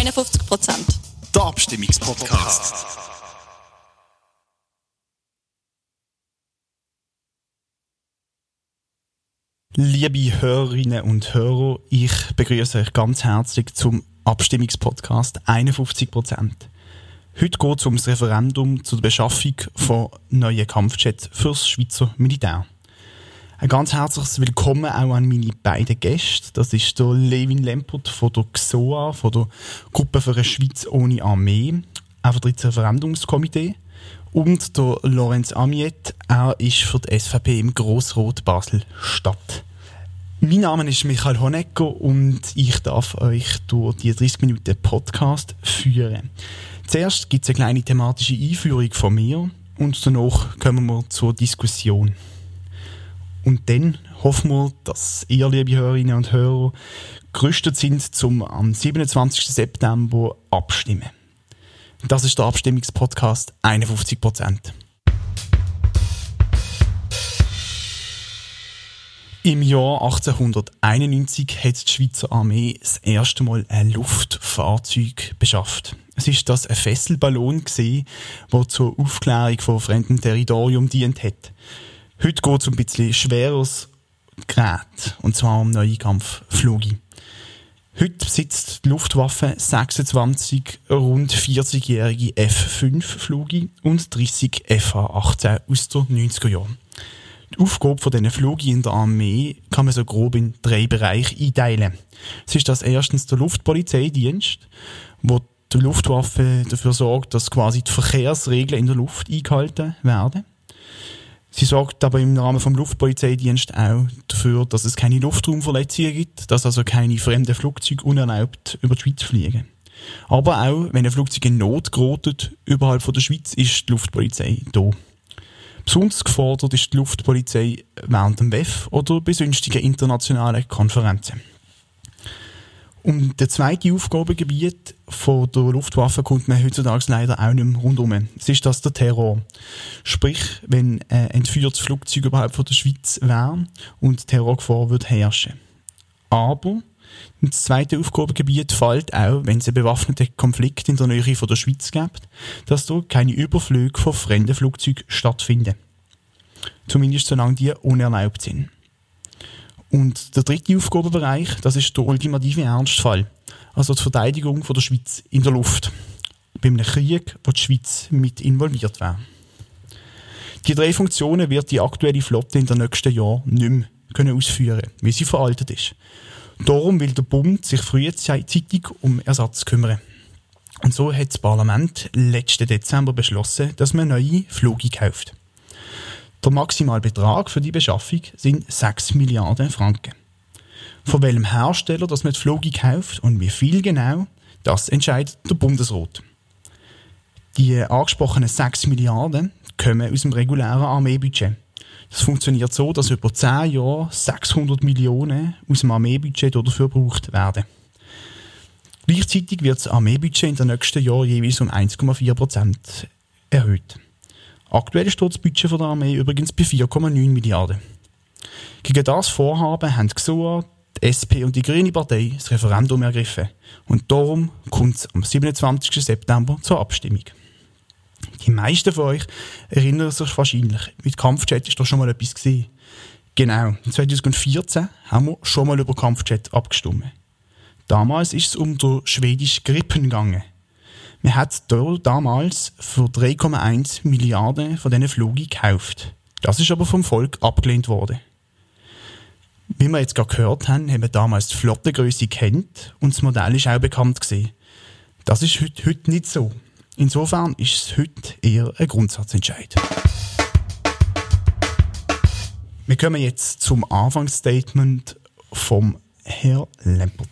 51 Prozent. Der Abstimmungspodcast. Liebe Hörerinnen und Hörer, ich begrüße euch ganz herzlich zum Abstimmungspodcast 51 Prozent. Heute geht es um das Referendum zur Beschaffung von neuen Kampfjets fürs Schweizer Militär. Ein ganz herzliches Willkommen auch an meine beiden Gäste. Das ist der Levin Lempert von der XOA, von der Gruppe für eine Schweiz ohne Armee. Er vertritt das Referendumskomitee. Und der Lorenz Amiet, er ist für die SVP im Grossrot Basel-Stadt. Mein Name ist Michael Honecker und ich darf euch durch die 30 Minuten Podcast führen. Zuerst gibt es eine kleine thematische Einführung von mir und danach kommen wir zur Diskussion. Und dann hoffen wir, dass ihr, liebe Hörerinnen und Hörer, gerüstet sind, zum am 27. September abstimmen. Das ist der Abstimmungspodcast 51% Im Jahr 1891 hat die Schweizer Armee das erste Mal ein Luftfahrzeug beschafft. Es ist das ein Fesselballon der zur Aufklärung von fremdem Territorium dient hat. Heute geht es um ein bisschen schweres Gerät, und zwar um neue Kampfflüge. Heute besitzt die Luftwaffe 26 rund 40-jährige F-5-Flüge und 30 FA-18 aus den 90er Jahren. Die Aufgabe von diesen Flügen in der Armee kann man so grob in drei Bereiche einteilen. Es ist das erstens der Luftpolizeidienst, wo die Luftwaffe dafür sorgt, dass quasi die Verkehrsregeln in der Luft eingehalten werden. Sie sorgt aber im Rahmen vom Luftpolizeidienst auch dafür, dass es keine Luftraumverletzungen gibt, dass also keine fremden Flugzeuge unerlaubt über die Schweiz fliegen. Aber auch, wenn ein Flugzeug in Not gerät, überhalb von der Schweiz, ist die Luftpolizei da. Besonders gefordert ist die Luftpolizei während dem WEF oder bei sonstigen internationalen Konferenzen. Um das zweite Aufgabengebiet von der Luftwaffe kommt man heutzutage leider auch nicht mehr rundum. Es ist das der Terror. Sprich, wenn ein entführtes Flugzeug überhaupt von der Schweiz wäre und Terrorgefahr wird herrschen. Aber das zweite Aufgabengebiet fällt auch, wenn es einen bewaffneten Konflikt in der Nähe von der Schweiz gibt, dass dort keine Überflüge von fremden Flugzeugen stattfinden. Zumindest solange die unerlaubt sind. Und der dritte Aufgabenbereich, das ist der ultimative Ernstfall. Also die Verteidigung von der Schweiz in der Luft. Bei einem Krieg, wo die Schweiz mit involviert wäre. Die drei Funktionen wird die aktuelle Flotte in den nächsten Jahren nicht mehr können ausführen weil sie veraltet ist. Darum will der Bund sich frühzeitig um Ersatz kümmern. Und so hat das Parlament letzten Dezember beschlossen, dass man neue Flüge kauft. Der Maximalbetrag für die Beschaffung sind 6 Milliarden Franken. Von welchem Hersteller das man die Flüge kauft und wie viel genau, das entscheidet der Bundesrat. Die angesprochenen 6 Milliarden kommen aus dem regulären Armeebudget. Das funktioniert so, dass über 10 Jahre 600 Millionen aus dem Armeebudget dafür gebraucht werden. Gleichzeitig wird das Armeebudget in den nächsten Jahren jeweils um 1,4 Prozent erhöht. Aktuell steht das Budget der Armee übrigens bei 4,9 Milliarden. Gegen das Vorhaben haben die GSOA, die SP und die Grüne Partei das Referendum ergriffen. Und darum kommt es am 27. September zur Abstimmung. Die meisten von euch erinnern sich wahrscheinlich, mit Kampfjet ist doch schon mal etwas gesehen. Genau, 2014 haben wir schon mal über Kampfjet abgestimmt. Damals ist es um den schwedischen Grippen gegangen. Man hat damals für 3,1 Milliarden von diesen Flügen gekauft. Das ist aber vom Volk abgelehnt worden. Wie wir jetzt gerade gehört haben, haben wir damals die Flottengröße kennt und das Modell ist auch bekannt gesehen. Das ist heute, heute nicht so. Insofern ist es heute eher ein Grundsatzentscheid. Wir kommen jetzt zum Anfangsstatement vom Herrn Lempert.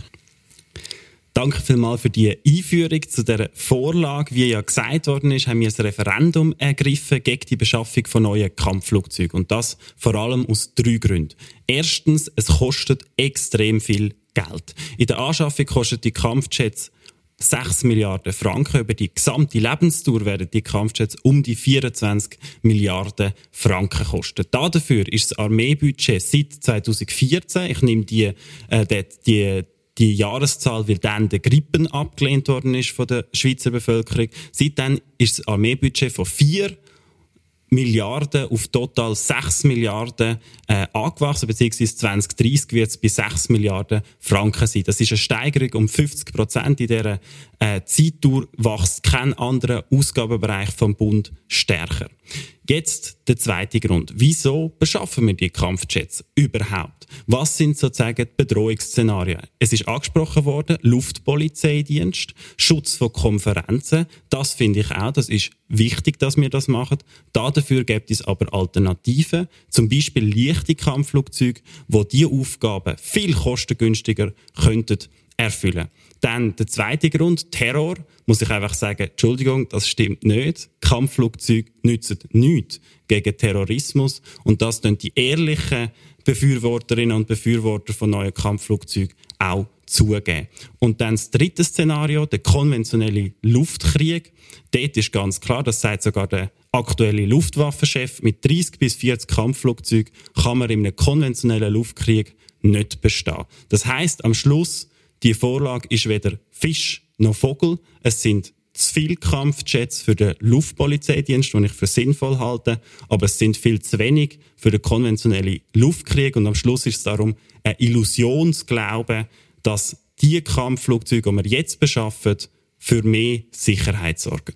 Danke vielmals für die Einführung zu der Vorlage. Wie ja gesagt worden ist, haben wir ein Referendum ergriffen gegen die Beschaffung von neuen Kampfflugzeugen. Und das vor allem aus drei Gründen. Erstens, es kostet extrem viel Geld. In der Anschaffung kosten die Kampfjets 6 Milliarden Franken. Über die gesamte Lebensdauer werden die Kampfjets um die 24 Milliarden Franken kosten. Dafür ist das Armeebudget seit 2014, ich nehme die, äh, die, die die Jahreszahl, weil dann der Grippen abgelehnt worden ist von der Schweizer Bevölkerung. Seitdem ist das Armeebudget von vier Milliarden auf total 6 Milliarden äh, angewachsen, beziehungsweise 2030 wird es bei 6 Milliarden Franken sein. Das ist eine Steigerung um 50 Prozent. In dieser äh, Zeitdauer wächst kein anderer Ausgabenbereich vom Bund stärker. Jetzt der zweite Grund. Wieso beschaffen wir die Kampfjets überhaupt? Was sind sozusagen die Bedrohungsszenarien? Es ist angesprochen worden, Luftpolizeidienst, Schutz von Konferenzen. Das finde ich auch, das ist wichtig, dass wir das machen. Dafür gibt es aber Alternativen, zum Beispiel leichte Kampfflugzeuge, wo die Aufgaben viel kostengünstiger könnten erfüllen. Dann der zweite Grund, Terror, muss ich einfach sagen, Entschuldigung, das stimmt nicht. Kampfflugzeuge nützen nichts gegen Terrorismus und das tun die ehrlichen Befürworterinnen und Befürworter von neuen Kampfflugzeugen auch zugeben. Und dann das dritte Szenario, der konventionelle Luftkrieg. Dort ist ganz klar, das sagt sogar der aktuelle Luftwaffenchef, mit 30 bis 40 Kampfflugzeugen kann man in einem konventionellen Luftkrieg nicht bestehen. Das heißt, am Schluss die Vorlage ist weder Fisch noch Vogel. Es sind zu viele Kampfjets für den Luftpolizeidienst, den ich für sinnvoll halte, aber es sind viel zu wenig für den konventionellen Luftkrieg und am Schluss ist es darum ein Illusionsglaube, dass die Kampfflugzeuge, die wir jetzt beschaffen, für mehr Sicherheit sorgen.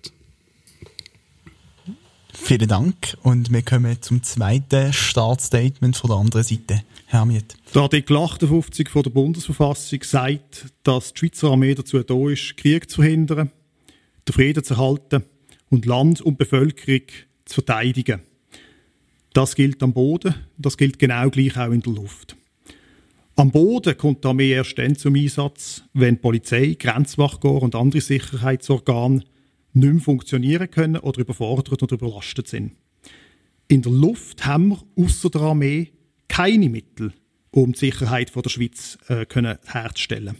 Vielen Dank. Und wir kommen zum zweiten Staatsstatement von der anderen Seite. Herr Miet. Der Artikel 58 von der Bundesverfassung sagt, dass die Schweizer Armee dazu da ist, Krieg zu verhindern, den Frieden zu erhalten und Land und Bevölkerung zu verteidigen. Das gilt am Boden, das gilt genau gleich auch in der Luft. Am Boden kommt die Armee erst dann zum Einsatz, wenn die Polizei, Grenzwachkorps und andere Sicherheitsorgane nicht mehr funktionieren können oder überfordert oder überlastet sind. In der Luft haben wir außer der Armee keine Mittel, um die Sicherheit der Schweiz äh, herzustellen.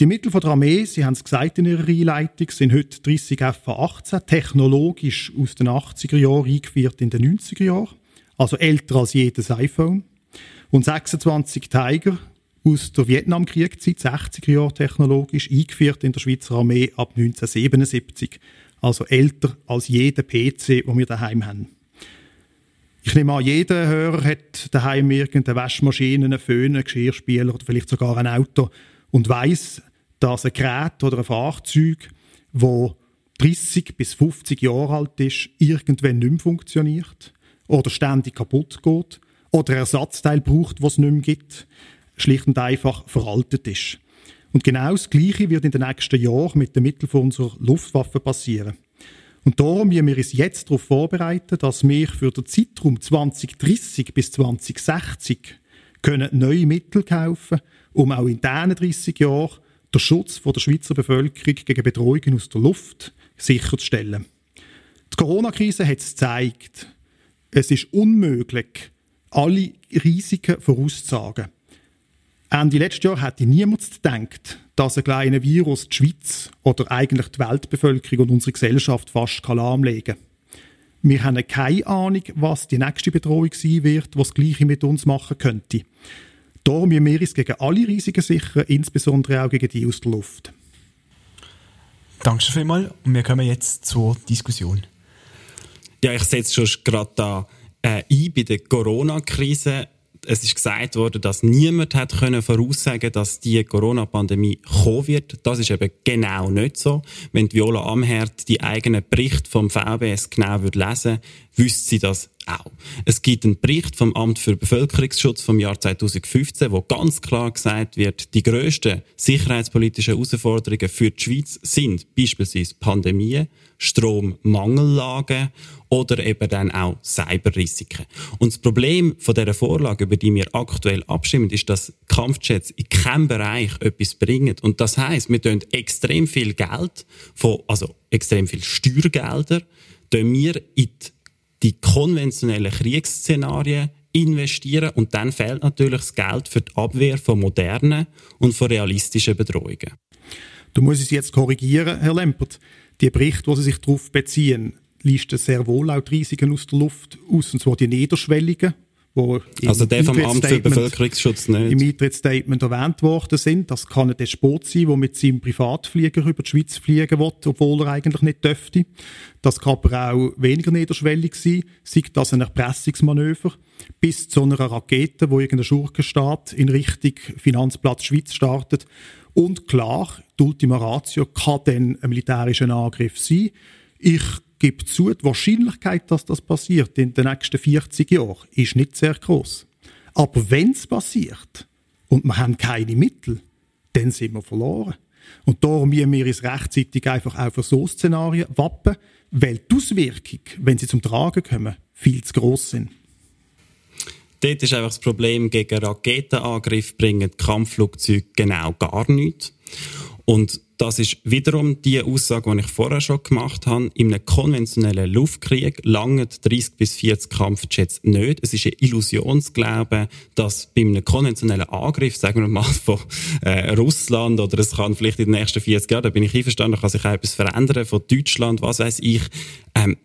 Die Mittel der Armee, Sie haben es gesagt in Ihrer Einleitung, sind heute 30 FA-18, technologisch aus den 80er Jahren eingeführt in den 90er Jahren, also älter als jedes iPhone, und 26 Tiger aus der Vietnamkriegszeit, 60er Jahre technologisch, eingeführt in der Schweizer Armee ab 1977. Also älter als jeder PC, den wir daheim haben. Ich nehme an, jeder Hörer hat daheim irgendeine Waschmaschine, einen Föhn, einen Geschirrspüler oder vielleicht sogar ein Auto und weiß, dass ein Gerät oder ein Fahrzeug, das 30 bis 50 Jahre alt ist, irgendwann nicht mehr funktioniert oder ständig kaputt geht oder Ersatzteil braucht, was es nicht mehr gibt schlicht und einfach veraltet ist. Und genau das Gleiche wird in den nächsten Jahren mit den Mitteln unserer Luftwaffe passieren. Und darum müssen wir uns jetzt darauf vorbereiten, dass wir für den Zeitraum 2030 bis 2060 können neue Mittel kaufen um auch in diesen 30 Jahren den Schutz der Schweizer Bevölkerung gegen Bedrohungen aus der Luft sicherzustellen. Die Corona-Krise hat es gezeigt, es ist unmöglich, alle Risiken vorauszusagen. Ende letztes Jahr hätte niemand gedacht, dass ein kleiner Virus die Schweiz oder eigentlich die Weltbevölkerung und unsere Gesellschaft fast lahmlegen kann. Wir haben keine Ahnung, was die nächste Bedrohung sein wird, was das Gleiche mit uns machen könnte. Darum müssen wir uns gegen alle Risiken sichern, insbesondere auch gegen die aus der Luft. Danke vielmals und wir kommen jetzt zur Diskussion. Ja, ich setze schon gerade da äh, ein bei der Corona-Krise es ist gesagt worden, dass niemand hat können voraussagen, dass die Corona-Pandemie kommen wird. Das ist eben genau nicht so. Wenn Viola Amherd die eigenen Berichte vom VBS genau würde lesen, wüsste sie das auch. Es gibt einen Bericht vom Amt für Bevölkerungsschutz vom Jahr 2015, wo ganz klar gesagt wird, die grössten sicherheitspolitischen Herausforderungen für die Schweiz sind beispielsweise Pandemien, Strommangellagen oder eben dann auch Cyberrisiken. Und das Problem von dieser Vorlage, über die wir aktuell abstimmen, ist, dass Kampfjets in keinem Bereich etwas bringen. Und das heißt, wir tun extrem viel Geld, von, also extrem viel Steuergelder, tun wir in die die konventionellen Kriegsszenarien investieren und dann fehlt natürlich das Geld für die Abwehr von modernen und von realistischen Bedrohungen. Du musst es jetzt korrigieren, Herr Lempert. Die Berichte, die Sie sich darauf beziehen, listen sehr wohl die Risiken aus der Luft aus, und zwar die niederschwelligen, wo also der vom Amt für Bevölkerungsschutz nicht. im Eintrittsstatement erwähnt worden sind. Das kann ein Despot sein, der mit seinem Privatflieger über die Schweiz fliegen will, obwohl er eigentlich nicht dürfte. Das kann aber auch weniger niederschwellig sein, sei das ein Erpressungsmanöver, bis zu einer Rakete, wo irgendein Schurkenstaat in Richtung Finanzplatz Schweiz startet. Und klar, die Ultima Ratio kann dann ein militärischer Angriff sein. Ich gebe zu, die Wahrscheinlichkeit, dass das passiert in den nächsten 40 Jahren, ist nicht sehr groß. Aber wenn es passiert und wir haben keine Mittel, dann sind wir verloren. Und darum müssen wir uns rechtzeitig einfach auch für so Szenarien wappen, weil die Auswirkungen, wenn sie zum Tragen kommen, viel zu groß sind. Dort ist einfach das Problem, gegen Raketenangriff bringen Kampfflugzeuge genau gar nichts. Und das ist wiederum die Aussage, die ich vorher schon gemacht habe. In einem konventionellen Luftkrieg langen 30 bis 40 Kampfjets nicht. Es ist ein Illusionsglaube, dass bei einem konventionellen Angriff, sagen wir mal von äh, Russland oder es kann vielleicht in den nächsten 40 Jahren, da bin ich einverstanden, kann sich auch etwas verändern, von Deutschland, was weiß ich, ähm,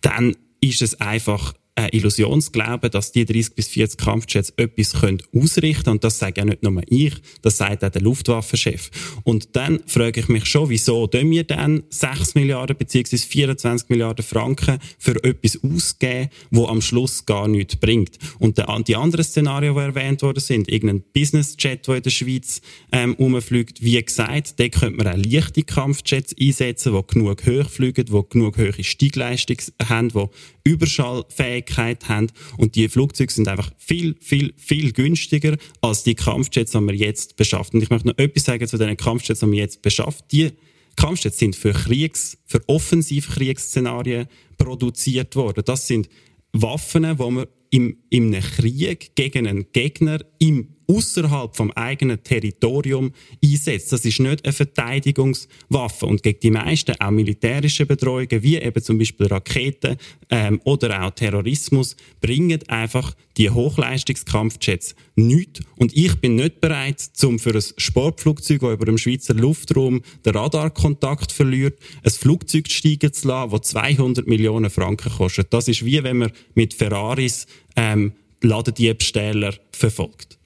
dann ist es einfach ein Illusionsglauben, dass die 30 bis 40 Kampfjets etwas können ausrichten können. Und das sage ja nicht nur ich, das sagt auch der Luftwaffenchef. Und dann frage ich mich schon, wieso tun wir dann 6 Milliarden bzw. 24 Milliarden Franken für etwas ausgeben, wo am Schluss gar nichts bringt. Und die anderen Szenarien, die erwähnt worden sind, irgendein Businessjet, der in der Schweiz ähm, rumfliegt, wie gesagt, da könnte man auch leichte Kampfjets einsetzen, die genug hoch fliegen, die genug hohe Steigleistung haben, die Überschallfähigkeit haben und die Flugzeuge sind einfach viel, viel, viel günstiger als die Kampfjets, die wir jetzt beschaffen. Und ich möchte noch etwas sagen zu den Kampfjets, die wir jetzt beschaffen. Die Kampfjets sind für Kriegs-, für Offensivkriegsszenarien produziert worden. Das sind Waffen, die man im, im Krieg gegen einen Gegner im außerhalb vom eigenen Territorium einsetzt. Das ist nicht eine Verteidigungswaffe. Und gegen die meisten auch militärische Bedrohungen, wie eben zum Beispiel Raketen ähm, oder auch Terrorismus, bringen einfach die Hochleistungskampfjets nichts. Und ich bin nicht bereit, zum für ein Sportflugzeug, das über dem Schweizer Luftraum den Radarkontakt verliert, ein Flugzeug steigen zu lassen, das 200 Millionen Franken kostet. Das ist wie wenn man mit Ferraris ähm, Ladendiebstähler verfolgt.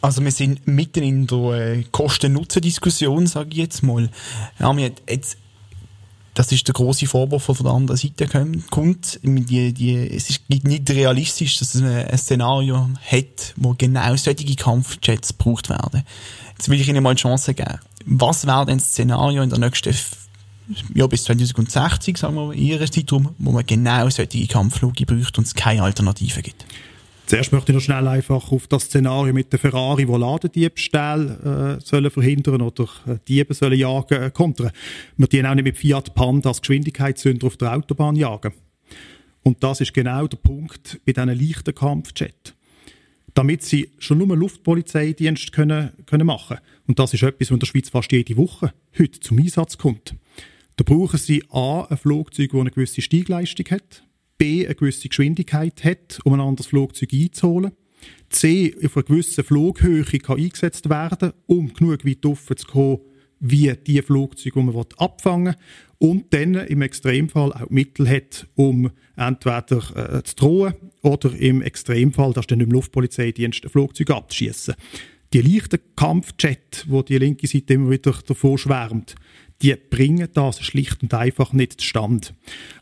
Also wir sind mitten in der äh, Kosten-Nutzen-Diskussion, sage ich jetzt mal. Ja, wir jetzt, das ist der große Vorwurf, der von der anderen Seite kommt. Die, die, es ist nicht realistisch, dass es ein Szenario hat, wo genau solche Kampfjets gebraucht werden. Jetzt will ich Ihnen mal eine Chance geben. Was wäre denn das Szenario in der nächsten ja, bis 2060, sagen wir, in Ihrem Zeitraum, wo man genau solche Kampfflüge braucht und es keine Alternative gibt? Zuerst möchte ich noch schnell einfach auf das Szenario mit der Ferrari, wo Ladendiebstähle äh, sollen verhindern oder äh, Diebe sollen jagen, äh, kontern. Wir dienen auch nicht mit Fiat Panda als Geschwindigkeitssünder auf der Autobahn jagen. Und das ist genau der Punkt bei diesen leichten Kampfjets. Damit sie schon nur Luftpolizeidienst können, können machen Und das ist etwas, was in der Schweiz fast jede Woche heute zum Einsatz kommt. Da brauchen sie A, ein Flugzeug, das eine gewisse Steigleistung hat, B eine gewisse Geschwindigkeit hat, um ein anderes Flugzeug einzuholen. C auf einer gewissen Flughöhe kann eingesetzt werden, um genug weit offen zu kommen, wie die Flugzeuge, die man abfangen will. Und dann im Extremfall auch Mittel hat, um entweder äh, zu drohen oder im Extremfall, das ist dann im Luftpolizeidienst, ein Flugzeug abzuschießen. Die leichten Kampfjet, wo die linke Seite immer wieder davor schwärmt, die bringen das schlicht und einfach nicht zustande.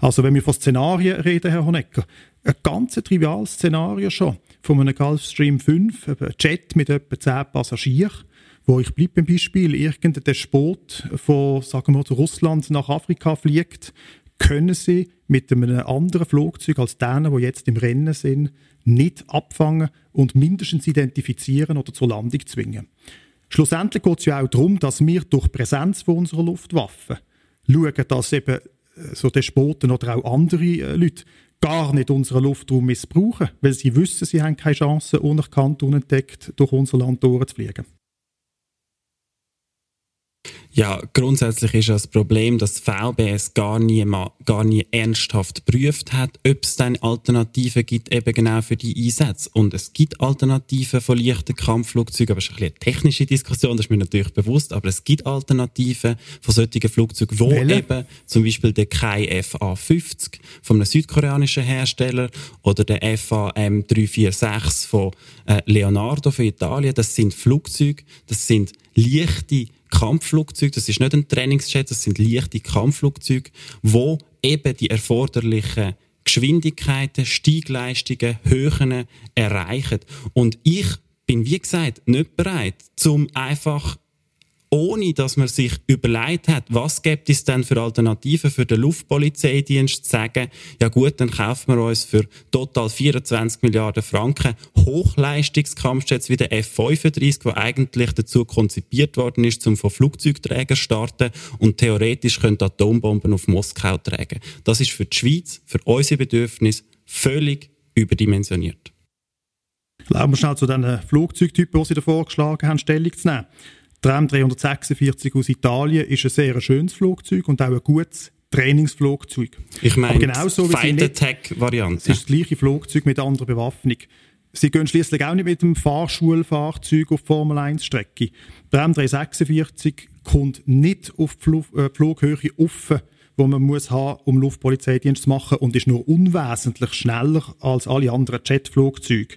Also wenn wir von Szenarien reden, Herr Honecker, ein ganz triviales Szenario schon von einem Gulfstream 5, ein Jet mit etwa 10 Passagieren, wo ich bleibe beim Beispiel, irgendein Despot von, sagen wir, Russland nach Afrika fliegt, können sie mit einem anderen Flugzeug als denen, die jetzt im Rennen sind, nicht abfangen und mindestens identifizieren oder zur Landung zwingen. Schlussendlich geht es ja auch darum, dass wir durch Präsenz von unserer Luftwaffe schauen, dass eben äh, so Despoten oder auch andere äh, Leute gar nicht unseren Luftraum missbrauchen, weil sie wissen, sie haben keine Chance, unerkannt, unentdeckt durch unser Land durchzufliegen. Ja, grundsätzlich ist das Problem, dass VBS gar nie, mal, gar nie ernsthaft geprüft hat, ob es dann Alternativen gibt, eben genau für die Einsätze. Und es gibt Alternativen von leichten Kampfflugzeugen, aber es ist ein eine technische Diskussion, das ist mir natürlich bewusst, aber es gibt Alternativen von solchen Flugzeugen, wo Welle? eben zum Beispiel der Kai FA-50 von einem südkoreanischen Hersteller oder der FAM 346 von äh, Leonardo für Italien, das sind Flugzeuge, das sind leichte Kampfflugzeuge, das ist nicht ein Trainingsjet, das sind leichte Kampfflugzeuge, wo eben die erforderlichen Geschwindigkeiten, Steigleistungen, Höhen erreichen. Und ich bin, wie gesagt, nicht bereit, zum einfach ohne dass man sich überlegt hat, was gibt es denn für Alternativen für den Luftpolizeidienst, zu sagen, ja gut, dann kaufen wir uns für total 24 Milliarden Franken Hochleistungskampfjets wie der F-35, der eigentlich dazu konzipiert worden ist, um von Flugzeugträgern zu starten und theoretisch können Atombomben auf Moskau tragen. Das ist für die Schweiz, für unsere Bedürfnisse völlig überdimensioniert. Erlauben wir schnell zu den Flugzeugtypen, die Sie da vorgeschlagen haben, Stellung zu nehmen. Der M346 aus Italien ist ein sehr schönes Flugzeug und auch ein gutes Trainingsflugzeug. Ich meine, genauso Fight Attack Variante. Es ist das gleiche Flugzeug mit anderer Bewaffnung. Sie gehen schließlich auch nicht mit dem Fahrschulfahrzeug auf Formel 1 Strecke. Der M346 kommt nicht auf die Flug, äh, Flughöhe offen, wo man muss haben, um Luftpolizeidienst zu machen und ist nur unwesentlich schneller als alle anderen Jetflugzeuge.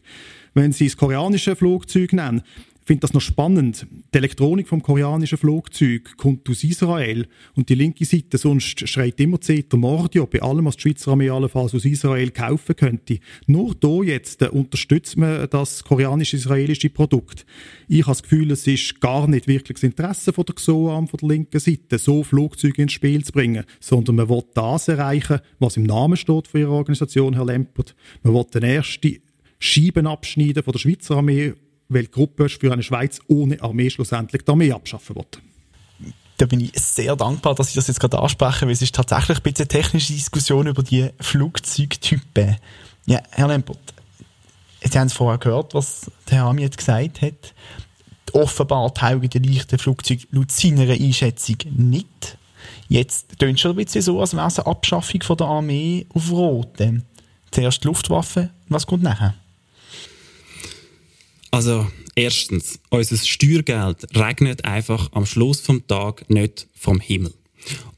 Wenn Sie das koreanische Flugzeug nennen, finde das noch spannend. Die Elektronik vom koreanischen Flugzeug kommt aus Israel und die linke Seite sonst schreit immer Zeter Mordio bei allem, was die Schweizer Armee allenfalls aus Israel kaufen könnte. Nur hier jetzt äh, unterstützt man das koreanisch-israelische Produkt. Ich habe das Gefühl, es ist gar nicht wirklich das Interesse von der XOAM von der linken Seite, so Flugzeuge ins Spiel zu bringen, sondern man will das erreichen, was im Namen steht von ihrer Organisation, Herr Lempert. Man will den ersten Scheiben abschneiden von der Schweizer Armee weil die Gruppe für eine Schweiz ohne Armee schlussendlich die Armee abschaffen wird. Da bin ich sehr dankbar, dass Sie das jetzt gerade ansprechen, weil es ist tatsächlich ein bisschen eine technische Diskussion über die Flugzeugtypen. Ja, Herr Lempert, Sie haben es vorher gehört, was der Herr Ami jetzt gesagt hat. Offenbar taugen die leichten Flugzeuge laut seiner Einschätzung nicht. Jetzt tönt schon ein bisschen so, als wäre es eine Abschaffung von der Armee auf Rote. Zuerst die Luftwaffe, was kommt nachher? Also, erstens, unser Steuergeld regnet einfach am Schluss vom Tag nicht vom Himmel.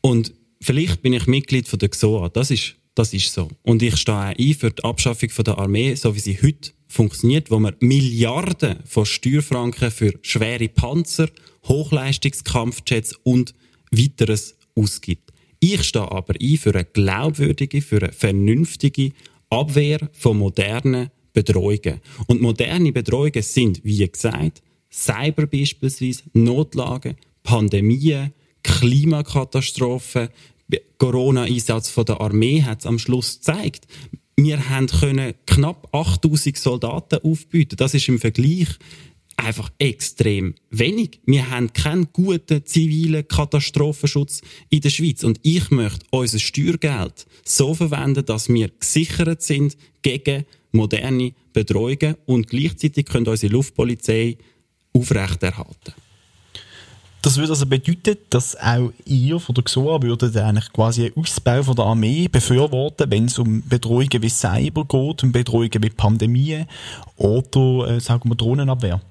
Und vielleicht bin ich Mitglied von der XOA, das ist, das ist so. Und ich stehe auch ein für die Abschaffung der Armee, so wie sie heute funktioniert, wo man Milliarden von Steuerfranken für schwere Panzer, Hochleistungskampfjets und weiteres ausgibt. Ich stehe aber ein für eine glaubwürdige, für eine vernünftige Abwehr von modernen Bedrohungen. Und moderne Bedrohungen sind, wie gesagt, Cyber beispielsweise, Notlagen, Pandemien, Klimakatastrophen, Corona-Einsatz der Armee hat es am Schluss gezeigt. Wir haben können knapp 8000 Soldaten aufbieten. Das ist im Vergleich einfach extrem wenig. Wir haben keinen guten zivilen Katastrophenschutz in der Schweiz. Und ich möchte unser Steuergeld so verwenden, dass wir gesichert sind gegen moderne Bedrohungen und gleichzeitig können unsere Luftpolizei aufrechterhalten. Das würde also bedeuten, dass auch ihr von der XOA würdet eigentlich quasi einen Ausbau von der Armee befürworten, wenn es um Bedrohungen wie Cyber geht, um Bedrohungen wie Pandemien oder, äh, sagen wir, Drohnenabwehr.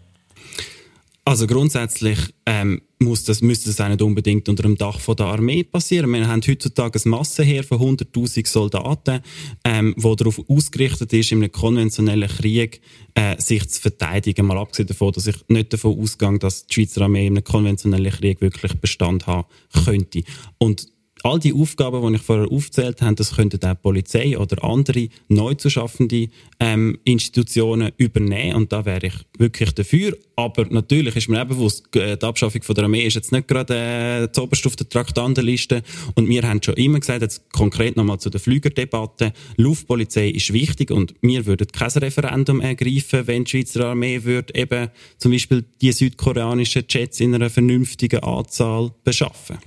Also grundsätzlich ähm, muss das, müsste das auch nicht unbedingt unter dem Dach von der Armee passieren. Wir haben heutzutage ein Massenheer von 100'000 Soldaten, ähm, wo darauf ausgerichtet ist, in einem konventionellen Krieg äh, sich zu verteidigen. Mal abgesehen davon, dass ich nicht davon ausgehe, dass die Schweizer Armee in einem konventionellen Krieg wirklich Bestand haben könnte. Und all die Aufgaben, die ich vorher aufzählt habe, das könnten auch Polizei oder andere neu zu schaffende ähm, Institutionen übernehmen. Und da wäre ich wirklich dafür. Aber natürlich ist mir auch bewusst, die Abschaffung von der Armee ist jetzt nicht gerade äh, oberste auf der Traktandenliste. Und wir haben schon immer gesagt, jetzt konkret nochmal zu der Flügerdebatte, Luftpolizei ist wichtig und wir würden kein Referendum ergreifen, wenn die Schweizer Armee würde eben zum Beispiel die südkoreanischen Jets in einer vernünftigen Anzahl beschaffen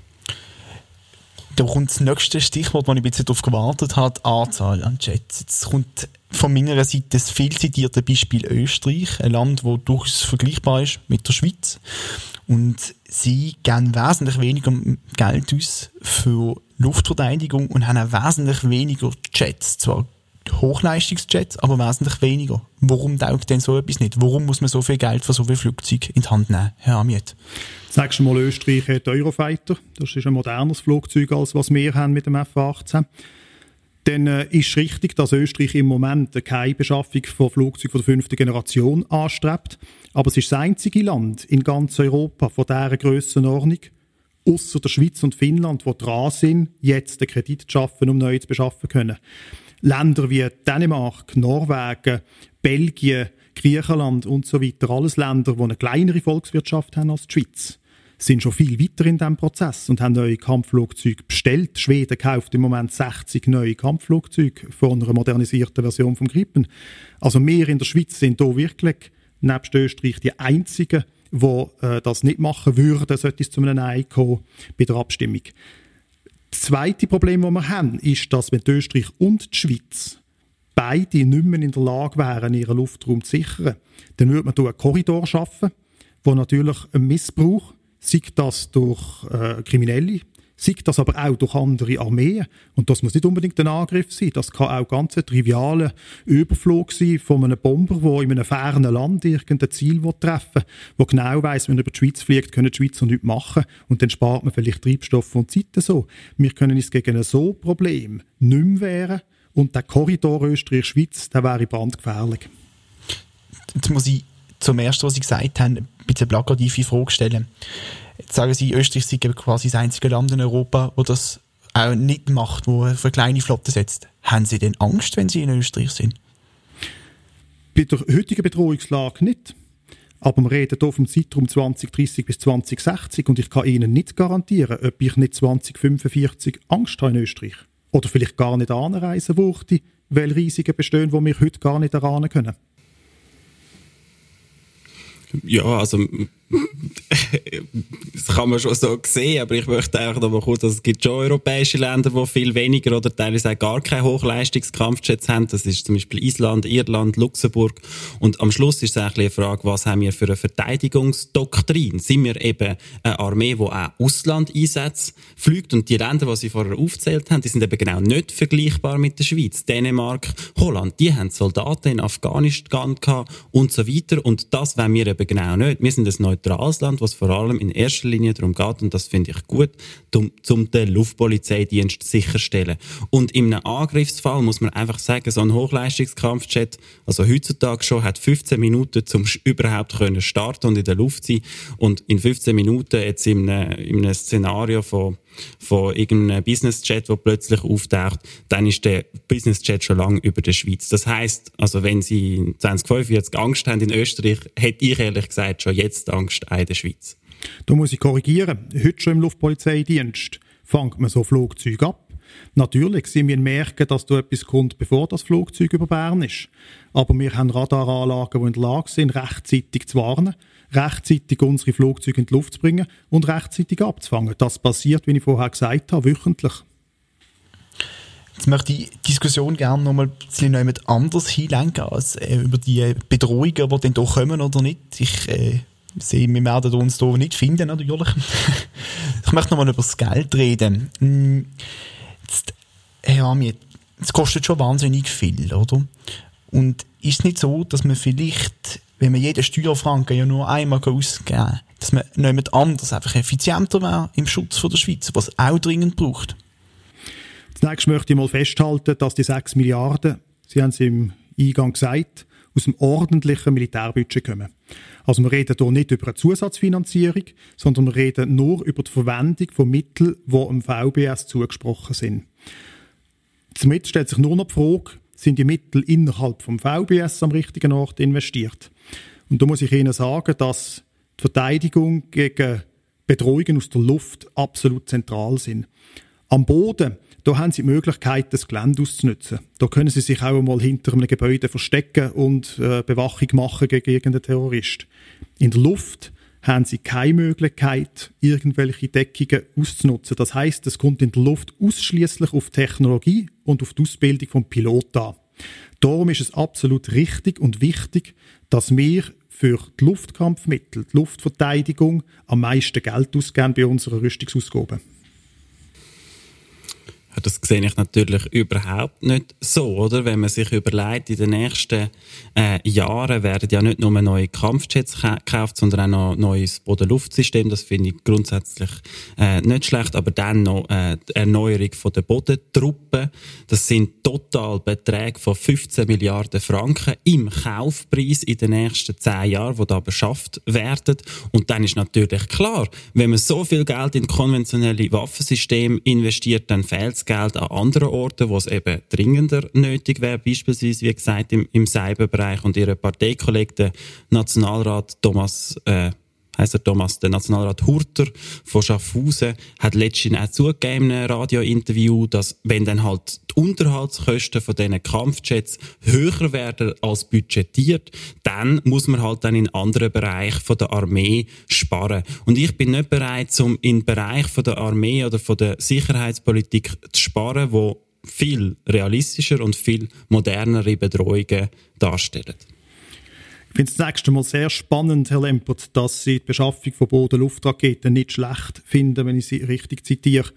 da kommt das nächste Stichwort, das ich ein bisschen darauf gewartet habe, Anzahl an Jets. Jetzt kommt von meiner Seite das viel zitierte Beispiel Österreich, ein Land, das durchaus vergleichbar ist mit der Schweiz. Und sie geben wesentlich weniger Geld aus für Luftverteidigung und haben auch wesentlich weniger Jets. Zwar Hochleistungsjets, aber wesentlich weniger. Warum taugt denn so etwas nicht? Warum muss man so viel Geld für so viele Flugzeuge in die Hand nehmen, Herr Amiet? Sagst du mal, Österreich hat Eurofighter. Das ist ein modernes Flugzeug, als was wir haben mit dem F-18. Dann äh, ist richtig, dass Österreich im Moment keine Beschaffung von Flugzeugen der fünften Generation anstrebt. Aber es ist das einzige Land in ganz Europa von dieser Grössenordnung, außer der Schweiz und Finnland, die dran sind, jetzt den Kredit zu schaffen, um neu zu beschaffen können. Länder wie Dänemark, Norwegen, Belgien, Griechenland und so weiter, alles Länder, die eine kleinere Volkswirtschaft haben als die Schweiz, sind schon viel weiter in diesem Prozess und haben neue Kampfflugzeuge bestellt. Schweden kauft im Moment 60 neue Kampfflugzeuge von einer modernisierten Version vom Gripen. Also wir in der Schweiz sind hier wirklich, nebst Österreich, die einzigen, die äh, das nicht machen würden, sollte es zu einem Nein kommen bei der Abstimmung. Das zweite Problem, das wir haben, ist, dass wenn Österreich und die Schweiz beide nicht mehr in der Lage wären, ihren Luftraum zu sichern, dann würde man einen Korridor schaffen, wo natürlich ein Missbrauch, sei das durch äh, Kriminelle, sei das aber auch durch andere Armeen. Und das muss nicht unbedingt ein Angriff sein. Das kann auch ganz ein trivialer Überflug sein von einem Bomber, der in einem fernen Land irgendein Ziel treffen will, der genau weiß, wenn er über die Schweiz fliegt, können die Schweizer nichts machen. Und dann spart man vielleicht Treibstoff und Zeit so. Wir können uns gegen ein so Problem nicht mehr wehren. Und der Korridor Österreich-Schweiz, der wäre brandgefährlich. Jetzt muss ich zum Ersten, was Sie gesagt haben, ein bisschen plakative Frage stellen. Jetzt sagen Sie, Österreich sei quasi das einzige Land in Europa, wo das auch nicht macht, wo für eine kleine Flotte setzt. Haben Sie denn Angst, wenn Sie in Österreich sind? Bei der heutigen Bedrohungslage nicht. Aber wir reden hier vom Zeitraum 2030 bis 2060 und ich kann Ihnen nicht garantieren, ob ich nicht 2045 Angst habe in Österreich. Oder vielleicht gar nicht anreisen würde, weil Risiken bestehen, die wir heute gar nicht erahnen können. Ja, also das kann man schon so sehen, aber ich möchte einfach noch mal kurz, dass es gibt schon europäische Länder, die viel weniger oder teilweise auch gar keine Hochleistungskampfjets haben. Das ist zum Beispiel Island, Irland, Luxemburg. Und am Schluss ist es eigentlich eine Frage, was haben wir für eine Verteidigungsdoktrin? Sind wir eben eine Armee, die auch Ausland einsetzt, fliegt? Und die Länder, die Sie vorher aufgezählt haben, die sind eben genau nicht vergleichbar mit der Schweiz. Dänemark, Holland, die haben Soldaten in Afghanistan gehabt und so weiter. Und das wollen wir eben genau nicht. Wir sind ein neutrales Land, was vor allem in erster Linie darum geht, und das finde ich gut, um, um den Luftpolizeidienst sicherstellen. Und in einem Angriffsfall muss man einfach sagen, so ein Hochleistungskampfjet, also heutzutage schon, hat 15 Minuten, zum überhaupt können starten und in der Luft sein. Und in 15 Minuten jetzt in einem, in einem Szenario von von irgendeinem Businessjet, der plötzlich auftaucht, dann ist der Businessjet schon lange über der Schweiz. Das heißt, also wenn Sie 2045 Angst haben in Österreich, hätte ich ehrlich gesagt schon jetzt Angst in der Schweiz. Da muss ich korrigieren. Heute schon im Luftpolizeidienst fängt man so Flugzeuge ab. Natürlich, Sie müssen merken, dass da etwas kommt, bevor das Flugzeug über Bern ist. Aber wir haben Radaranlagen, die in der Lage sind, rechtzeitig zu warnen rechtzeitig unsere Flugzeuge in die Luft zu bringen und rechtzeitig abzufangen. Das passiert, wie ich vorher gesagt habe, wöchentlich. Jetzt möchte ich die Diskussion gerne noch mal ein bisschen anders hinlenken, als äh, über die Bedrohungen, die dann hier kommen oder nicht. Ich äh, sehe, wir werden uns hier nicht finden, natürlich. ich möchte noch mal über das Geld reden. Hm, jetzt, Herr Ami, es kostet schon wahnsinnig viel, oder? Und ist es nicht so, dass man vielleicht wenn man jeden Steuerfranken ja nur einmal ausgeben dass man nicht anders einfach effizienter wäre im Schutz von der Schweiz, was auch dringend braucht. Zunächst möchte ich mal festhalten, dass die 6 Milliarden, Sie haben es im Eingang gesagt, aus dem ordentlichen Militärbudget kommen. Also wir reden hier nicht über eine Zusatzfinanzierung, sondern wir reden nur über die Verwendung von Mitteln, die dem VBS zugesprochen sind. Damit stellt sich nur noch die Frage, sind die Mittel innerhalb vom VBS am richtigen Ort investiert? Und da muss ich Ihnen sagen, dass die Verteidigung gegen Bedrohungen aus der Luft absolut zentral sind. Am Boden, da haben Sie die Möglichkeit, das Gelände auszunutzen. Da können Sie sich auch einmal hinter einem Gebäude verstecken und äh, Bewachung machen gegen irgendeinen Terrorist. In der Luft haben sie keine Möglichkeit, irgendwelche Deckungen auszunutzen. Das heißt, es kommt in der Luft ausschließlich auf Technologie und auf die Ausbildung vom Pilot an. Darum ist es absolut richtig und wichtig, dass wir für die Luftkampfmittel, die Luftverteidigung am meisten Geld ausgeben bei unseren Rüstungsausgaben. Das sehe ich natürlich überhaupt nicht so, oder? Wenn man sich überlegt, in den nächsten äh, Jahren werden ja nicht nur neue Kampfjets gekauft, sondern auch noch ein neues Bodenluftsystem. Das finde ich grundsätzlich äh, nicht schlecht. Aber dann noch äh, die Erneuerung von der Bodentruppen. Das sind total Beträge von 15 Milliarden Franken im Kaufpreis in den nächsten zehn Jahren, die da beschafft werden. Und dann ist natürlich klar, wenn man so viel Geld in konventionelle Waffensysteme investiert, dann fehlt das Geld an anderen Orten, wo es eben dringender nötig wäre, beispielsweise, wie gesagt, im, im Cyberbereich. Und Ihre Parteikollege, Nationalrat Thomas äh, heisst er Thomas, der Nationalrat Hurter von Schaffhausen, hat letztens auch zugegeben in einem Radiointerview, dass wenn dann halt die Unterhaltskosten von diesen Kampfjets höher werden als budgetiert, dann muss man halt dann in anderen Bereichen von der Armee sparen. Und ich bin nicht bereit, um in Bereich von der Armee oder von der Sicherheitspolitik zu sparen, wo viel realistischer und viel modernere Bedrohungen darstellen. Ich finde es das nächste Mal sehr spannend, Herr Lempert, dass Sie die Beschaffung von Boden-Luftraketen nicht schlecht finden, wenn ich Sie richtig zitiere.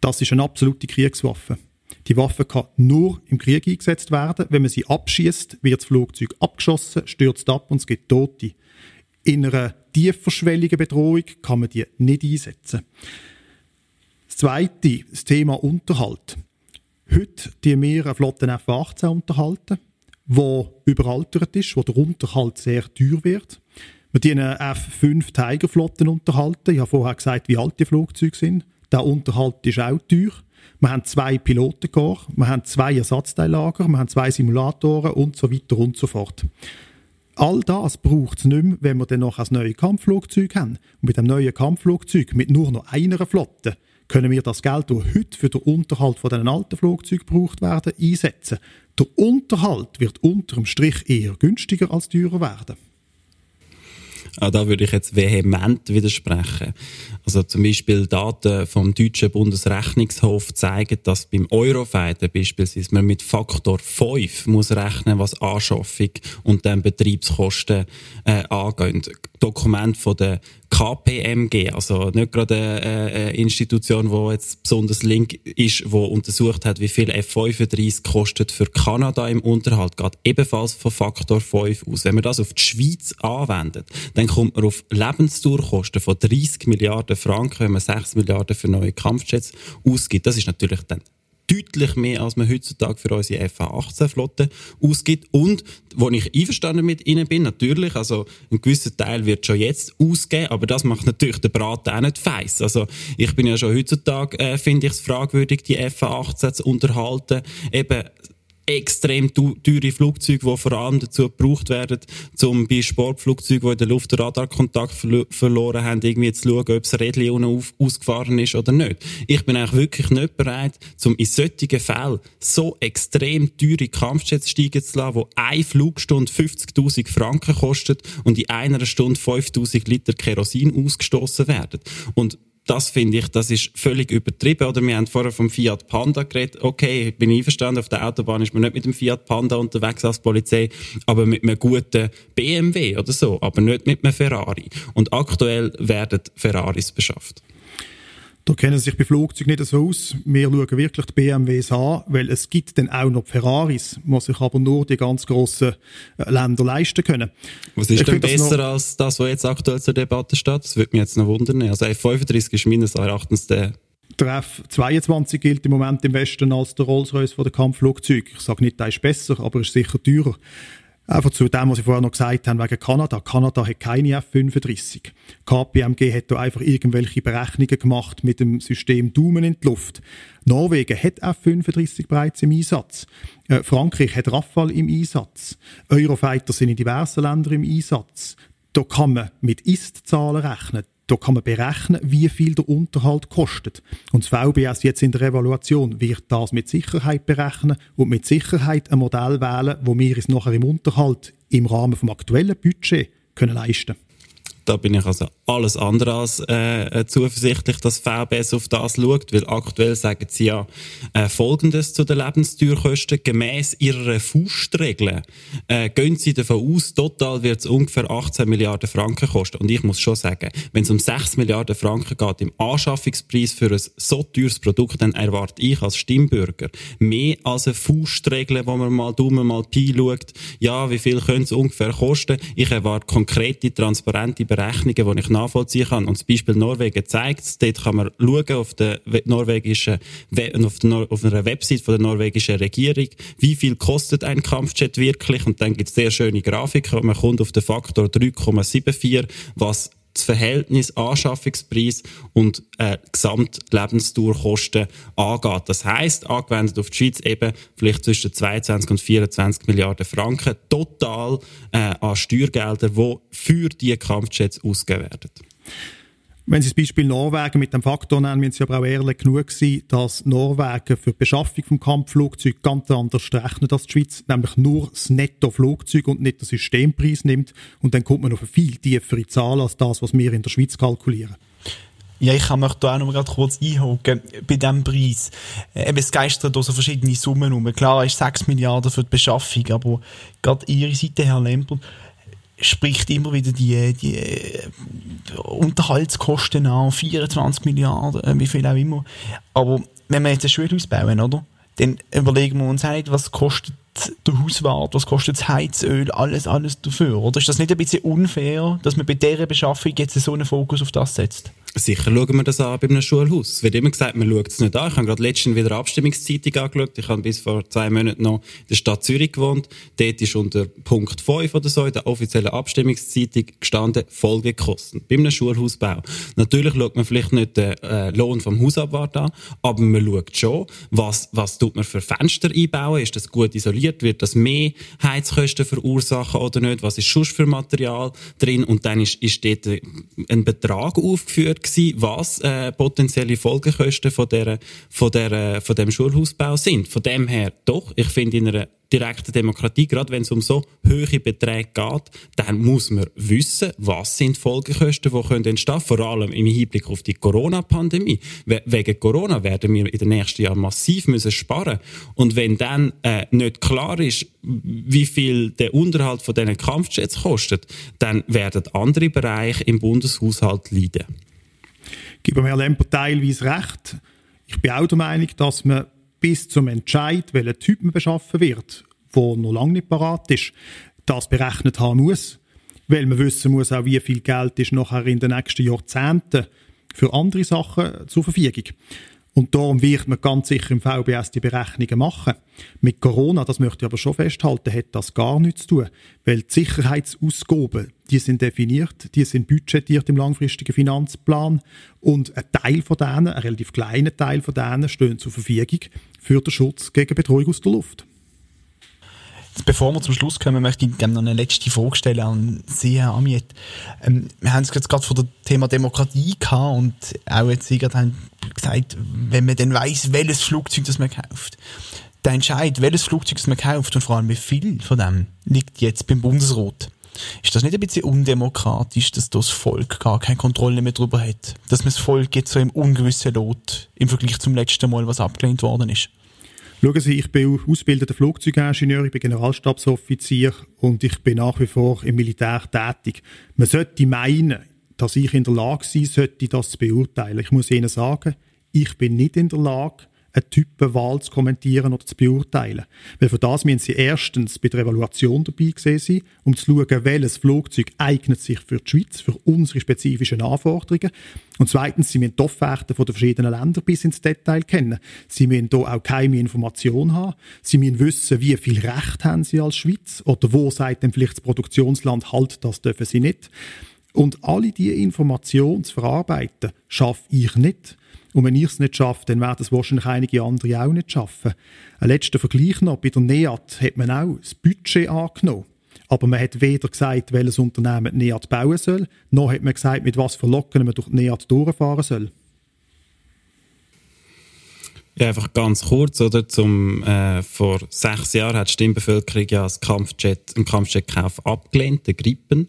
Das ist eine absolute Kriegswaffe. Die Waffe kann nur im Krieg eingesetzt werden. Wenn man sie abschießt, wird das Flugzeug abgeschossen, stürzt ab und es gibt Tote. In einer tieferschwelligen Bedrohung kann man die nicht einsetzen. Das Zweite, das Thema Unterhalt. Heute die wir eine Flotte F-18 unterhalten wo überaltert ist, wo der Unterhalt sehr teuer wird. Wir dienen F-5 Tigerflotten unterhalten. Ich habe vorher gesagt, wie alt die Flugzeuge sind. Der Unterhalt ist auch teuer. Wir haben zwei Pilotenkorps, wir haben zwei Ersatzteillager, wir haben zwei Simulatoren und so weiter und so fort. All das braucht es nicht mehr, wenn wir dann noch ein neues Kampfflugzeug haben. Und mit dem neuen Kampfflugzeug, mit nur noch einer Flotte, können wir das Geld, das heute für den Unterhalt von diesen alten Flugzeugen gebraucht werden, einsetzen. Der Unterhalt wird unterm Strich eher günstiger als teurer werden. Ah, da würde ich jetzt vehement widersprechen. Also zum Beispiel Daten vom deutschen Bundesrechnungshof zeigen, dass beim Eurofighter beispielsweise man mit Faktor 5 muss rechnen, was Anschaffung und dann Betriebskosten äh, angehen. Dokument von der KPMG, also nicht gerade eine, eine Institution, die jetzt besonders link ist, die untersucht hat, wie viel F-35 kostet für Kanada im Unterhalt, geht ebenfalls von Faktor 5 aus. Wenn man das auf die Schweiz anwendet, dann kommt man auf Lebensdurchkosten von 30 Milliarden Franken, wenn man 6 Milliarden für neue Kampfjets ausgibt. Das ist natürlich dann deutlich mehr, als man heutzutage für unsere FA-18-Flotte ausgibt. Und, wo ich einverstanden mit Ihnen bin, natürlich, also ein gewisser Teil wird schon jetzt ausgeben, aber das macht natürlich den Braten auch nicht feiss. Also ich bin ja schon heutzutage, äh, finde ich es fragwürdig, die FA-18 zu unterhalten. Eben extrem teure Flugzeuge, die vor allem dazu gebraucht werden, um bei Sportflugzeugen, die in der Luft den Radarkontakt verlo verloren haben, irgendwie zu schauen, ob das Rädchen unten ausgefahren ist oder nicht. Ich bin eigentlich wirklich nicht bereit, um in solchen Fällen so extrem teure Kampfjets steigen zu lassen, wo eine Flugstunde 50.000 Franken kostet und in einer Stunde 5.000 Liter Kerosin ausgestoßen werden. Und das finde ich, das ist völlig übertrieben. Oder wir haben vorher vom Fiat Panda geredet. Okay, ich bin einverstanden, auf der Autobahn ist man nicht mit dem Fiat Panda unterwegs als Polizei, aber mit einem guten BMW oder so, aber nicht mit einem Ferrari. Und aktuell werden Ferraris beschafft. Da kennen sich bei Flugzeugen nicht so aus. Wir schauen wirklich die BMWs an, weil es gibt dann auch noch die Ferraris, die sich aber nur die ganz grossen äh, Länder leisten können. Was ist ich denn besser das als das, was jetzt aktuell zur Debatte steht? Das würde mich jetzt noch wundern. Also F35 ist meines Erachtens der der F-22 gilt im Moment im Westen als der Rolls-Royce von der Kampfflugzeuge. Ich sage nicht, der ist besser, aber er ist sicher teurer. Einfach zu dem, was ich vorher noch gesagt habe, wegen Kanada. Kanada hat keine F-35. KPMG hat da einfach irgendwelche Berechnungen gemacht mit dem System Daumen in die Luft. Norwegen hat F-35 bereits im Einsatz. Äh, Frankreich hat Rafale im Einsatz. Eurofighter sind in diversen Ländern im Einsatz. Da kann man mit Ist-Zahlen rechnen. Da kann man berechnen, wie viel der Unterhalt kostet. Und das VBS jetzt in der Evaluation wird das mit Sicherheit berechnen und mit Sicherheit ein Modell wählen, wo wir es nachher im Unterhalt im Rahmen vom aktuellen Budget können leisten. Da bin ich also alles andere als äh, zuversichtlich, dass VBS auf das schaut, weil aktuell sagen sie ja äh, Folgendes zu den Lebenstürkosten. Gemäß ihrer Faustregeln äh, gehen sie davon aus, total wird es ungefähr 18 Milliarden Franken kosten. Und ich muss schon sagen, wenn es um 6 Milliarden Franken geht im Anschaffungspreis für ein so teures Produkt, dann erwarte ich als Stimmbürger mehr als eine Faustregel, wo man mal dumm mal Pi schaut, ja, wie viel könnte es ungefähr kosten. Ich erwarte konkrete, transparente Berechnungen, die ich nachvollziehen kann. Und das Beispiel Norwegen zeigt es. Dort kann man schauen auf der norwegischen, auf, der, auf einer Website von der norwegischen Regierung, wie viel kostet ein Kampfjet wirklich. Und dann gibt es sehr schöne Grafiken. Man kommt auf den Faktor 3,74, was das Verhältnis Anschaffungspreis und äh, Gesamtlebensdauerkosten angeht. Das heißt, angewendet auf die Schweiz eben vielleicht zwischen 22 und 24 Milliarden Franken total äh, an Steuergeldern, die für diese Kampfjets ausgegeben werden. Wenn Sie das Beispiel Norwegen mit dem Faktor nennen, müssen Sie aber auch ehrlich genug sein, dass Norwegen für die Beschaffung vom Kampfflugzeug ganz anders rechnet als die Schweiz, nämlich nur das Netto-Flugzeug und nicht den Systempreis nimmt. Und dann kommt man auf eine viel tiefere Zahl als das, was wir in der Schweiz kalkulieren. Ja, ich kann mich da auch noch mal kurz einhaken bei diesem Preis. Äh, eben, es geistert da so verschiedene Summen um. Klar, ist 6 Milliarden für die Beschaffung, aber gerade Ihre Seite, Herr Lempel, spricht immer wieder die, die äh, Unterhaltskosten an, 24 Milliarden, äh, wie viel auch immer. Aber wenn wir jetzt ein Schulhaus bauen, oder? Dann überlegen wir uns auch nicht, was kostet der Hauswart, was kostet das Heizöl, alles, alles dafür, oder? Ist das nicht ein bisschen unfair, dass man bei dieser Beschaffung jetzt so einen Fokus auf das setzt? Sicher schauen wir das an bei einem Schulhaus. Es wird immer gesagt, man schaut es nicht an. Ich habe gerade letztens wieder eine Abstimmungszeitung angeschaut. Ich habe bis vor zwei Monaten noch in der Stadt Zürich gewohnt. Dort ist unter Punkt 5 oder so in der offiziellen Abstimmungszeitung gestanden, Folgekosten bei einem Schulhausbau. Natürlich schaut man vielleicht nicht den äh, Lohn vom Hausabwart an, aber man schaut schon, was, was tut man für Fenster einbauen. Ist das gut isoliert? Wird das mehr Heizkosten verursachen oder nicht? Was ist sonst für Material drin? Und dann ist, ist dort ein Betrag aufgeführt gewesen, was äh, potenzielle Folgekosten von, der, von, der, von dem Schulhausbau sind. Von dem her doch, ich finde in einer direkten Demokratie, gerade wenn es um so hohe Beträge geht, dann muss man wissen, was sind Folgekosten, die können entstehen, vor allem im Hinblick auf die Corona-Pandemie. Wegen Corona werden wir in den nächsten Jahren massiv müssen sparen und wenn dann äh, nicht klar ist, wie viel der Unterhalt von diesen Kampfjets kostet, dann werden andere Bereiche im Bundeshaushalt leiden gebe mir Lemper teilweise recht. Ich bin auch der Meinung, dass man bis zum Entscheid, welcher Typ man beschaffen wird, wo noch lange nicht parat ist, das berechnet haben muss. Weil man wissen muss auch, wie viel Geld ist nachher in den nächsten Jahrzehnten für andere Sachen zur Verfügung. Und darum wird man ganz sicher im VBS die Berechnungen machen. Mit Corona, das möchte ich aber schon festhalten, hat das gar nichts zu tun. Weil die Sicherheitsausgaben, die sind definiert, die sind budgetiert im langfristigen Finanzplan und ein Teil von denen, ein relativ kleiner Teil von denen, stehen zur Verfügung für den Schutz gegen Betreuung aus der Luft. Bevor wir zum Schluss kommen, möchte ich gerne noch eine letzte Frage stellen an Sie, Herr Amiet. Ähm, wir haben es jetzt gerade von dem Thema Demokratie gehabt und auch jetzt Sie gerade haben gesagt, wenn man dann weiss, welches Flugzeug das man kauft, der Entscheid, welches Flugzeug das man kauft und vor allem wie viel von dem liegt jetzt beim Bundesrat. Ist das nicht ein bisschen undemokratisch, dass das Volk gar keine Kontrolle mehr darüber hat? Dass man das Volk jetzt so im ungewissen Lot im Vergleich zum letzten Mal, was abgelehnt worden ist? Schauen Sie, ich bin ausgebildeter Flugzeugingenieur, ich bin Generalstabsoffizier und ich bin nach wie vor im Militär tätig. Man sollte meinen, dass ich in der Lage sein sollte, das zu beurteilen. Ich muss Ihnen sagen, ich bin nicht in der Lage, eine Typenwahl zu kommentieren oder zu beurteilen. Weil für das müssen Sie erstens bei der Evaluation dabei gewesen sein, um zu schauen, welches Flugzeug eignet sich für die Schweiz, für unsere spezifischen Anforderungen. Und zweitens, Sie müssen die Offerten von den verschiedenen Ländern bis ins Detail kennen. Sie müssen hier auch keine Information haben. Sie müssen wissen, wie viel Recht haben Sie als Schweiz oder wo sagt denn vielleicht das Produktionsland halt, das dürfen Sie nicht. Und alle diese Informationen zu verarbeiten, schaffe ich nicht. Und wenn ich es nicht schaffe, dann werden es wahrscheinlich einige andere auch nicht schaffen. Ein letzter Vergleich noch. Bei der NEAT hat man auch das Budget angenommen. Aber man hat weder gesagt, welches Unternehmen die NEAT bauen soll, noch hat man gesagt, mit was für Locken man durch die NEAT durchfahren soll. Ja, einfach ganz kurz, oder? Zum, äh, vor sechs Jahren hat die Stimmbevölkerung ja das Kampfjet, einen Kampfjetkauf abgelehnt, den Gripen.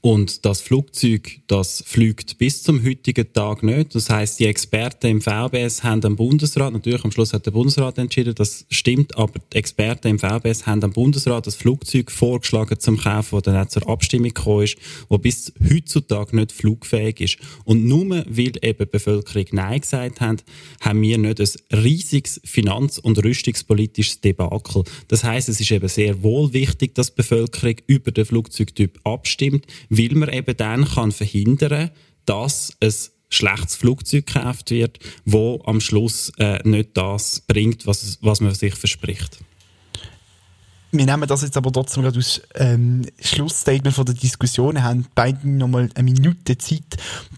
Und das Flugzeug, das fliegt bis zum heutigen Tag nicht. Das heißt, die Experten im VBS haben am Bundesrat, natürlich am Schluss hat der Bundesrat entschieden, das stimmt, aber die Experten im VBS haben am Bundesrat das Flugzeug vorgeschlagen zum Kaufen, das dann auch zur Abstimmung gekommen ist, wo bis heutzutage nicht flugfähig ist. Und nur weil eben die Bevölkerung Nein gesagt hat, haben wir nicht ein riesiges finanz- und rüstungspolitisches Debakel. Das heißt, es ist eben sehr wohl wichtig, dass die Bevölkerung über den Flugzeugtyp abstimmt, weil man eben dann kann verhindern dass es schlechtes Flugzeug gekauft wird, wo am Schluss äh, nicht das bringt, was, was man sich verspricht. Wir nehmen das jetzt aber trotzdem gerade aus ähm, Schlussstatement von der Diskussion. Haben beide nochmal eine Minute Zeit,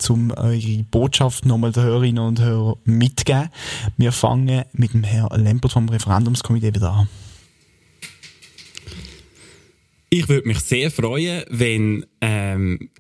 um eure Botschaft nochmal den Hörerinnen und Hörern mitzugeben. Wir fangen mit dem Herrn Lempert vom Referendumskomitee wieder an. Ich würde mich sehr freuen, wenn, ähm,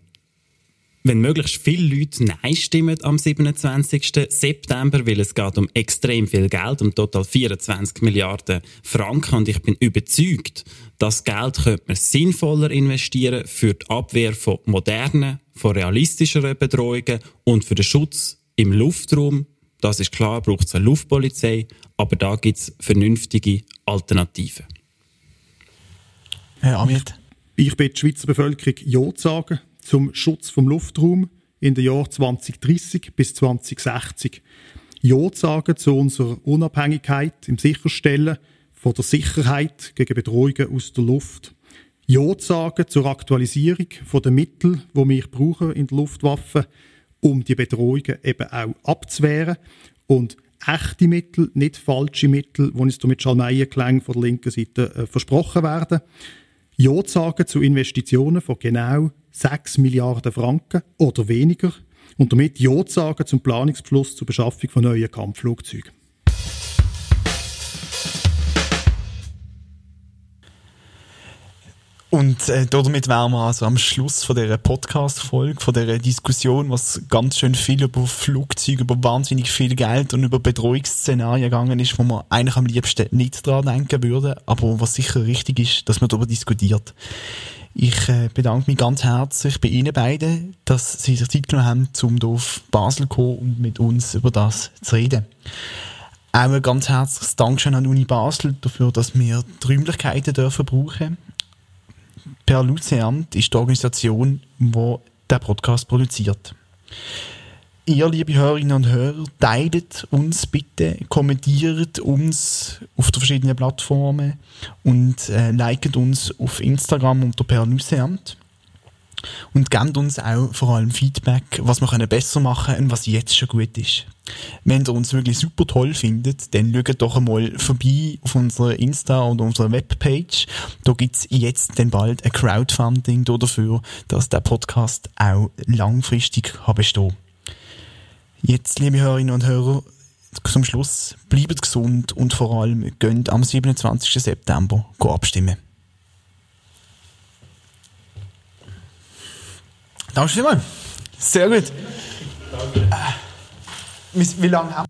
wenn möglichst viele Leute Nein stimmen am 27. September, weil es geht um extrem viel Geld, um total 24 Milliarden Franken. Und ich bin überzeugt, das Geld könnte man sinnvoller investieren für die Abwehr von modernen, von realistischeren Bedrohungen und für den Schutz im Luftraum. Das ist klar, braucht es eine Luftpolizei, aber da gibt es vernünftige Alternativen. Herr Amit. Ich bin die Schweizer Bevölkerung Ja zu sagen zum Schutz vom Luftraum in den Jahren 2030 bis 2060. Ja zu sagen zu unserer Unabhängigkeit im Sicherstellen von der Sicherheit gegen Bedrohungen aus der Luft. Ja zu sagen zur Aktualisierung von den Mitteln, die wir brauchen in der Luftwaffe, um die Bedrohungen eben auch abzuwehren und echte Mittel, nicht falsche Mittel, die uns mit Schalmeienklang von der linken Seite äh, versprochen werden. Ja zu sagen zu Investitionen von genau 6 Milliarden Franken oder weniger und damit Ja zu sagen zum Planungsbeschluss zur Beschaffung von neuen Kampfflugzeugen. Und äh, damit wären wir also am Schluss von dieser Podcast-Folge, von dieser Diskussion, was ganz schön viel über Flugzeuge, über wahnsinnig viel Geld und über Bedrohungsszenarien gegangen ist, wo man eigentlich am liebsten nicht dran denken würde, aber was sicher richtig ist, dass man darüber diskutiert. Ich äh, bedanke mich ganz herzlich bei Ihnen beiden, dass Sie sich Zeit genommen haben, um hier auf Basel zu kommen und mit uns über das zu reden. Auch ein ganz herzliches Dankeschön an Uni Basel dafür, dass wir die Räumlichkeiten dürfen brauchen Per Luceamt ist die Organisation, die der Podcast produziert. Ihr, liebe Hörerinnen und Hörer, teilt uns bitte, kommentiert uns auf den verschiedenen Plattformen und äh, liket uns auf Instagram unter Per Luceamt. Und gebt uns auch vor allem Feedback, was wir besser machen können und was jetzt schon gut ist. Wenn ihr uns wirklich super toll findet, dann schaut doch einmal vorbei auf unserer Insta- oder unserer Webpage. Da gibt es jetzt dann bald ein Crowdfunding dafür, dass der Podcast auch langfristig bestehen Jetzt, liebe Hörerinnen und Hörer, zum Schluss, bleibt gesund und vor allem gönnt am 27. September abstimmen. Danke vielmals. Sehr gut. Danke. Wie lange haben